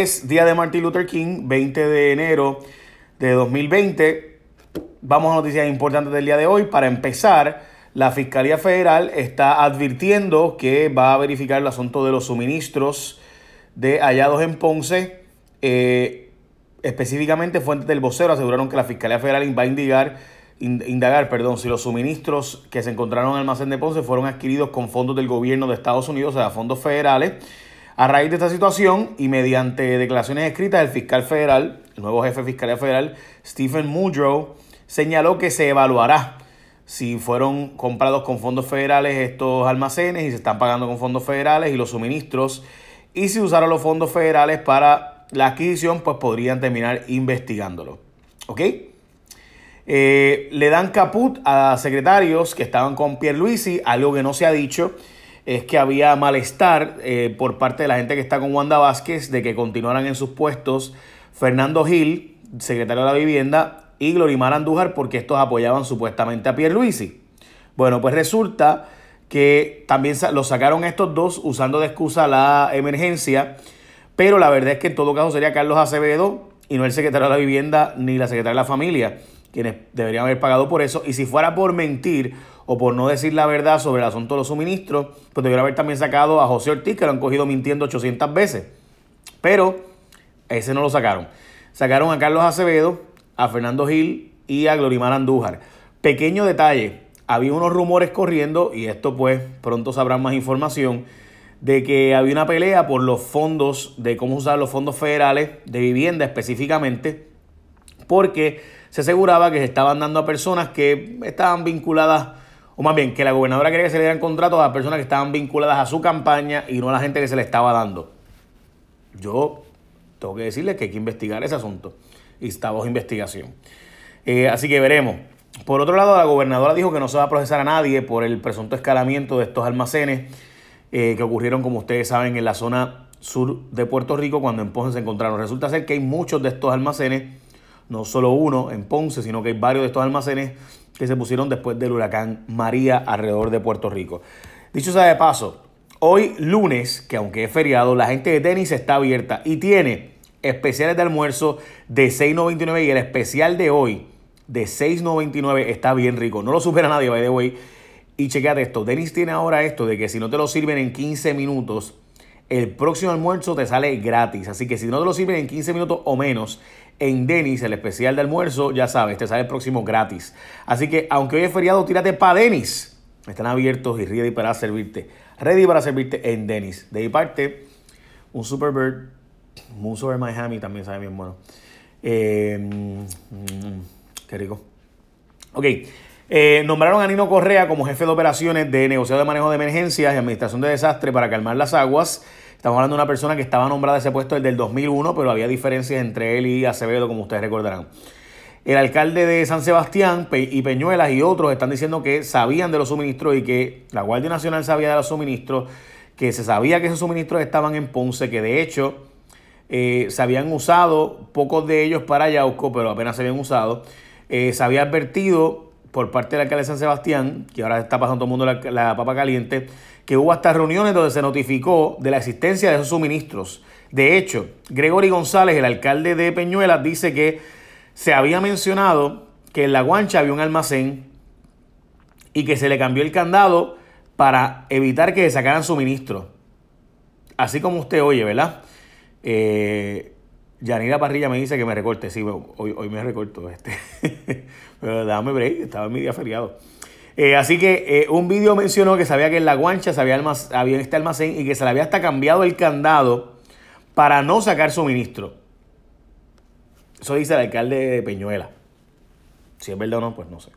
Es día de Martin Luther King, 20 de enero de 2020. Vamos a noticias importantes del día de hoy. Para empezar, la Fiscalía Federal está advirtiendo que va a verificar el asunto de los suministros de hallados en Ponce. Eh, específicamente, fuentes del vocero aseguraron que la Fiscalía Federal va a indagar, indagar perdón, si los suministros que se encontraron en el almacén de Ponce fueron adquiridos con fondos del gobierno de Estados Unidos, o sea, fondos federales. A raíz de esta situación y mediante declaraciones escritas, el fiscal federal, el nuevo jefe de Fiscalía Federal, Stephen Mudrow, señaló que se evaluará si fueron comprados con fondos federales estos almacenes y se están pagando con fondos federales y los suministros. Y si usaron los fondos federales para la adquisición, pues podrían terminar investigándolo. ¿Ok? Eh, le dan caput a secretarios que estaban con Pierre Luisi, algo que no se ha dicho es que había malestar eh, por parte de la gente que está con Wanda Vázquez de que continuaran en sus puestos Fernando Gil, secretario de la Vivienda, y Glorimar Andújar porque estos apoyaban supuestamente a Pierluisi. Bueno, pues resulta que también los sacaron estos dos usando de excusa la emergencia, pero la verdad es que en todo caso sería Carlos Acevedo y no el secretario de la Vivienda ni la secretaria de la Familia, quienes deberían haber pagado por eso. Y si fuera por mentir o por no decir la verdad sobre el asunto de los suministros, pues debería haber también sacado a José Ortiz, que lo han cogido mintiendo 800 veces. Pero ese no lo sacaron. Sacaron a Carlos Acevedo, a Fernando Gil y a Glorimar Andújar. Pequeño detalle, había unos rumores corriendo, y esto pues pronto sabrán más información, de que había una pelea por los fondos, de cómo usar los fondos federales de vivienda específicamente, porque se aseguraba que se estaban dando a personas que estaban vinculadas o más bien que la gobernadora quería que se le dieran contratos a personas que estaban vinculadas a su campaña y no a la gente que se le estaba dando. Yo tengo que decirles que hay que investigar ese asunto y está bajo investigación. Eh, así que veremos. Por otro lado, la gobernadora dijo que no se va a procesar a nadie por el presunto escalamiento de estos almacenes eh, que ocurrieron, como ustedes saben, en la zona sur de Puerto Rico cuando en Ponce se encontraron. Resulta ser que hay muchos de estos almacenes, no solo uno en Ponce, sino que hay varios de estos almacenes que se pusieron después del huracán María alrededor de Puerto Rico. Dicho sea de paso, hoy lunes, que aunque es feriado, la gente de tenis está abierta y tiene especiales de almuerzo de 6.99 y el especial de hoy de 6.99 está bien rico. No lo supera nadie, by the way. Y chequeate esto, Denis tiene ahora esto de que si no te lo sirven en 15 minutos, el próximo almuerzo te sale gratis. Así que si no te lo sirven en 15 minutos o menos, en Denis, el especial de almuerzo, ya sabes, te sale el próximo gratis. Así que, aunque hoy es feriado, tírate para Denis. Están abiertos y ready para servirte. Ready para servirte en Denis. De mi parte, un Superbird, Moose over Miami también sabe bien bueno. Eh, mm, qué rico. Ok. Eh, nombraron a Nino Correa como jefe de operaciones de negocio de manejo de emergencias y administración de desastre para calmar las aguas. Estamos hablando de una persona que estaba nombrada ese puesto desde el 2001, pero había diferencias entre él y Acevedo, como ustedes recordarán. El alcalde de San Sebastián y Peñuelas y otros están diciendo que sabían de los suministros y que la Guardia Nacional sabía de los suministros, que se sabía que esos suministros estaban en Ponce, que de hecho eh, se habían usado, pocos de ellos para Yauco, pero apenas se habían usado. Eh, se había advertido por parte del alcalde de San Sebastián, que ahora está pasando todo el mundo la, la papa caliente, que hubo hasta reuniones donde se notificó de la existencia de esos suministros. De hecho, Gregory González, el alcalde de Peñuelas, dice que se había mencionado que en La Guancha había un almacén y que se le cambió el candado para evitar que sacaran suministros. Así como usted oye, ¿verdad? Eh, Yanira Parrilla me dice que me recorte. Sí, hoy, hoy me recorto. Este. Dame break, estaba en mi día feriado. Eh, así que eh, un vídeo mencionó que sabía que en la guancha se había, había este almacén y que se le había hasta cambiado el candado para no sacar suministro. Eso dice el alcalde de Peñuela. Si es verdad o no, pues no sé.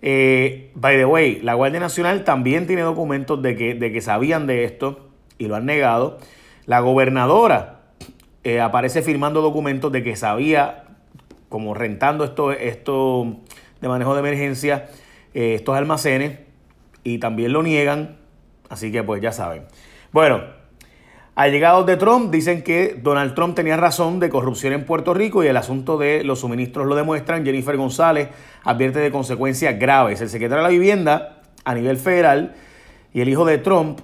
Eh, by the way, la Guardia Nacional también tiene documentos de que, de que sabían de esto y lo han negado. La gobernadora aparece firmando documentos de que sabía, como rentando esto, esto de manejo de emergencia, eh, estos almacenes y también lo niegan, así que pues ya saben. Bueno, allegados de Trump dicen que Donald Trump tenía razón de corrupción en Puerto Rico y el asunto de los suministros lo demuestran. Jennifer González advierte de consecuencias graves. El secretario de la Vivienda a nivel federal y el hijo de Trump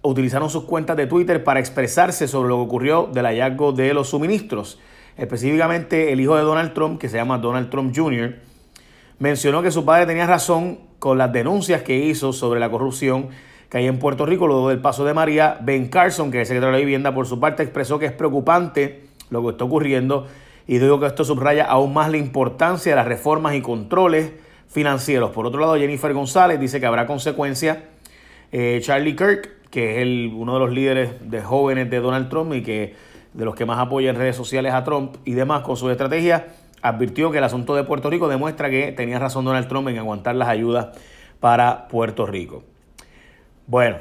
utilizaron sus cuentas de Twitter para expresarse sobre lo que ocurrió del hallazgo de los suministros. Específicamente el hijo de Donald Trump, que se llama Donald Trump Jr., mencionó que su padre tenía razón con las denuncias que hizo sobre la corrupción que hay en Puerto Rico luego del paso de María. Ben Carson, que es el secretario de la Vivienda, por su parte expresó que es preocupante lo que está ocurriendo y digo que esto subraya aún más la importancia de las reformas y controles financieros. Por otro lado, Jennifer González dice que habrá consecuencias. Eh, Charlie Kirk, que es uno de los líderes de jóvenes de Donald Trump y que de los que más apoya en redes sociales a Trump y demás con su estrategia, advirtió que el asunto de Puerto Rico demuestra que tenía razón Donald Trump en aguantar las ayudas para Puerto Rico. Bueno,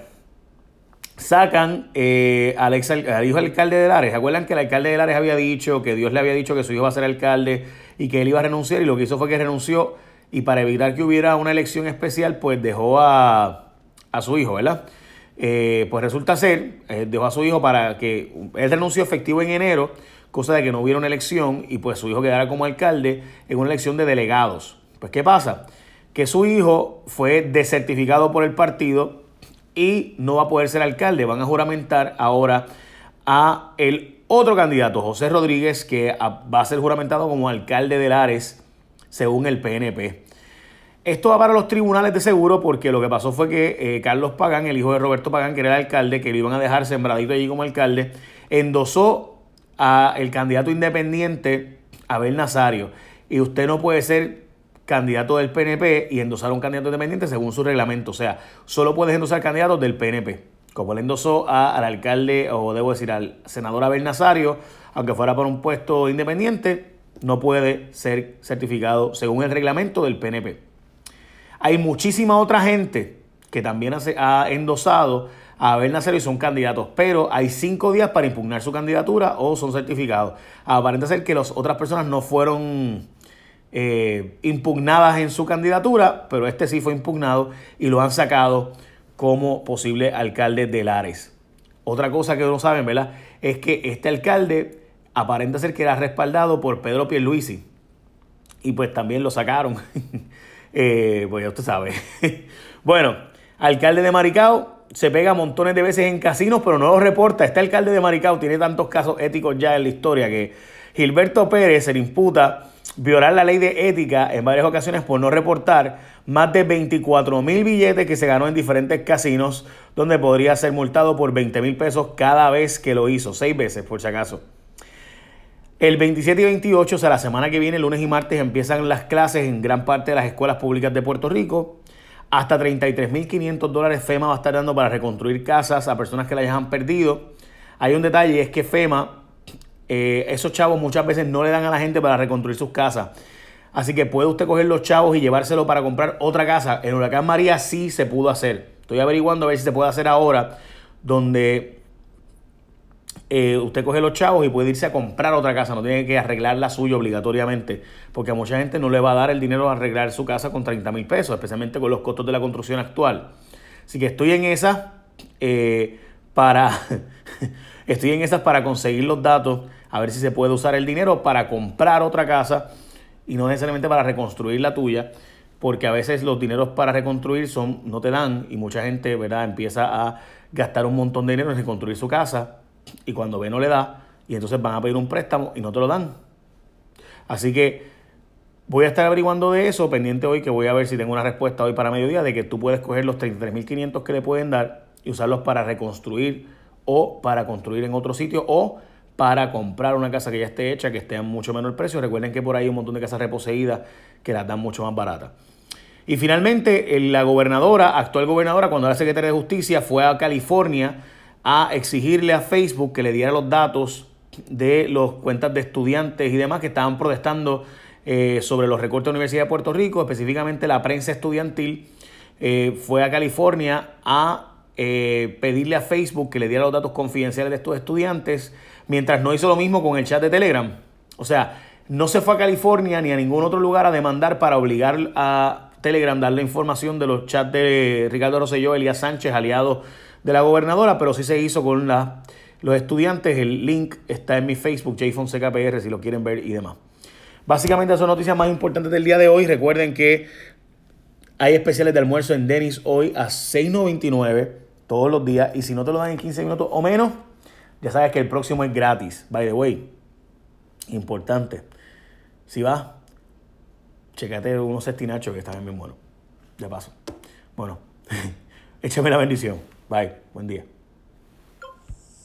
sacan eh, al, ex, al hijo alcalde de Lares. ¿Se acuerdan que el alcalde de Lares había dicho que Dios le había dicho que su hijo iba a ser alcalde y que él iba a renunciar? Y lo que hizo fue que renunció y para evitar que hubiera una elección especial, pues dejó a, a su hijo, ¿verdad? Eh, pues resulta ser, eh, dejó a su hijo para que él renunció efectivo en enero, cosa de que no hubiera una elección y pues su hijo quedara como alcalde en una elección de delegados. Pues ¿qué pasa? Que su hijo fue desertificado por el partido y no va a poder ser alcalde. Van a juramentar ahora a el otro candidato, José Rodríguez, que va a ser juramentado como alcalde de Lares, según el PNP. Esto va para los tribunales de seguro porque lo que pasó fue que eh, Carlos Pagán, el hijo de Roberto Pagán, que era el alcalde, que lo iban a dejar sembradito allí como alcalde, endosó a el candidato independiente Abel Nazario. Y usted no puede ser candidato del PNP y endosar a un candidato independiente según su reglamento. O sea, solo puedes endosar candidatos del PNP. Como le endosó al alcalde, o debo decir, al senador Abel Nazario, aunque fuera por un puesto independiente, no puede ser certificado según el reglamento del PNP. Hay muchísima otra gente que también ha endosado a Abel Nazario y son candidatos, pero hay cinco días para impugnar su candidatura o son certificados. Aparenta ser que las otras personas no fueron eh, impugnadas en su candidatura, pero este sí fue impugnado y lo han sacado como posible alcalde de Lares. Otra cosa que no saben, ¿verdad? Es que este alcalde aparenta ser que era respaldado por Pedro Pierluisi y pues también lo sacaron. Eh, pues ya usted sabe. bueno, alcalde de Maricao se pega montones de veces en casinos, pero no lo reporta. Este alcalde de Maricao tiene tantos casos éticos ya en la historia que Gilberto Pérez se le imputa violar la ley de ética en varias ocasiones por no reportar más de 24 mil billetes que se ganó en diferentes casinos, donde podría ser multado por 20 mil pesos cada vez que lo hizo, seis veces por si acaso. El 27 y 28, o sea, la semana que viene, lunes y martes, empiezan las clases en gran parte de las escuelas públicas de Puerto Rico. Hasta 33.500 dólares FEMA va a estar dando para reconstruir casas a personas que las hayan perdido. Hay un detalle, es que FEMA, eh, esos chavos muchas veces no le dan a la gente para reconstruir sus casas. Así que puede usted coger los chavos y llevárselo para comprar otra casa. En Huracán María sí se pudo hacer. Estoy averiguando a ver si se puede hacer ahora, donde eh, usted coge los chavos y puede irse a comprar otra casa, no tiene que arreglar la suya obligatoriamente, porque a mucha gente no le va a dar el dinero a arreglar su casa con 30 mil pesos, especialmente con los costos de la construcción actual. Así que estoy en esa eh, para estoy en esas para conseguir los datos, a ver si se puede usar el dinero para comprar otra casa y no necesariamente para reconstruir la tuya, porque a veces los dineros para reconstruir son no te dan y mucha gente, ¿verdad?, empieza a gastar un montón de dinero en reconstruir su casa y cuando ve no le da y entonces van a pedir un préstamo y no te lo dan. Así que voy a estar averiguando de eso, pendiente hoy que voy a ver si tengo una respuesta hoy para mediodía de que tú puedes coger los 33.500 que le pueden dar y usarlos para reconstruir o para construir en otro sitio o para comprar una casa que ya esté hecha, que esté a mucho menor precio. Recuerden que por ahí hay un montón de casas reposeídas que las dan mucho más baratas. Y finalmente, la gobernadora, actual gobernadora, cuando era secretaria de Justicia, fue a California a exigirle a Facebook que le diera los datos de las cuentas de estudiantes y demás que estaban protestando eh, sobre los recortes de la Universidad de Puerto Rico, específicamente la prensa estudiantil, eh, fue a California a eh, pedirle a Facebook que le diera los datos confidenciales de estos estudiantes, mientras no hizo lo mismo con el chat de Telegram. O sea, no se fue a California ni a ningún otro lugar a demandar para obligar a Telegram a darle información de los chats de Ricardo Rosselló, Elías Sánchez, aliados de la gobernadora, pero sí se hizo con la, los estudiantes. El link está en mi Facebook, JFonsecaPR, si lo quieren ver y demás. Básicamente son noticias más importantes del día de hoy. Recuerden que hay especiales de almuerzo en Denis hoy a 6.99 todos los días. Y si no te lo dan en 15 minutos o menos, ya sabes que el próximo es gratis. By the way, importante. Si vas, checate unos estinachos que están bien buenos. De paso. Bueno, échame la bendición. Bye, buen día.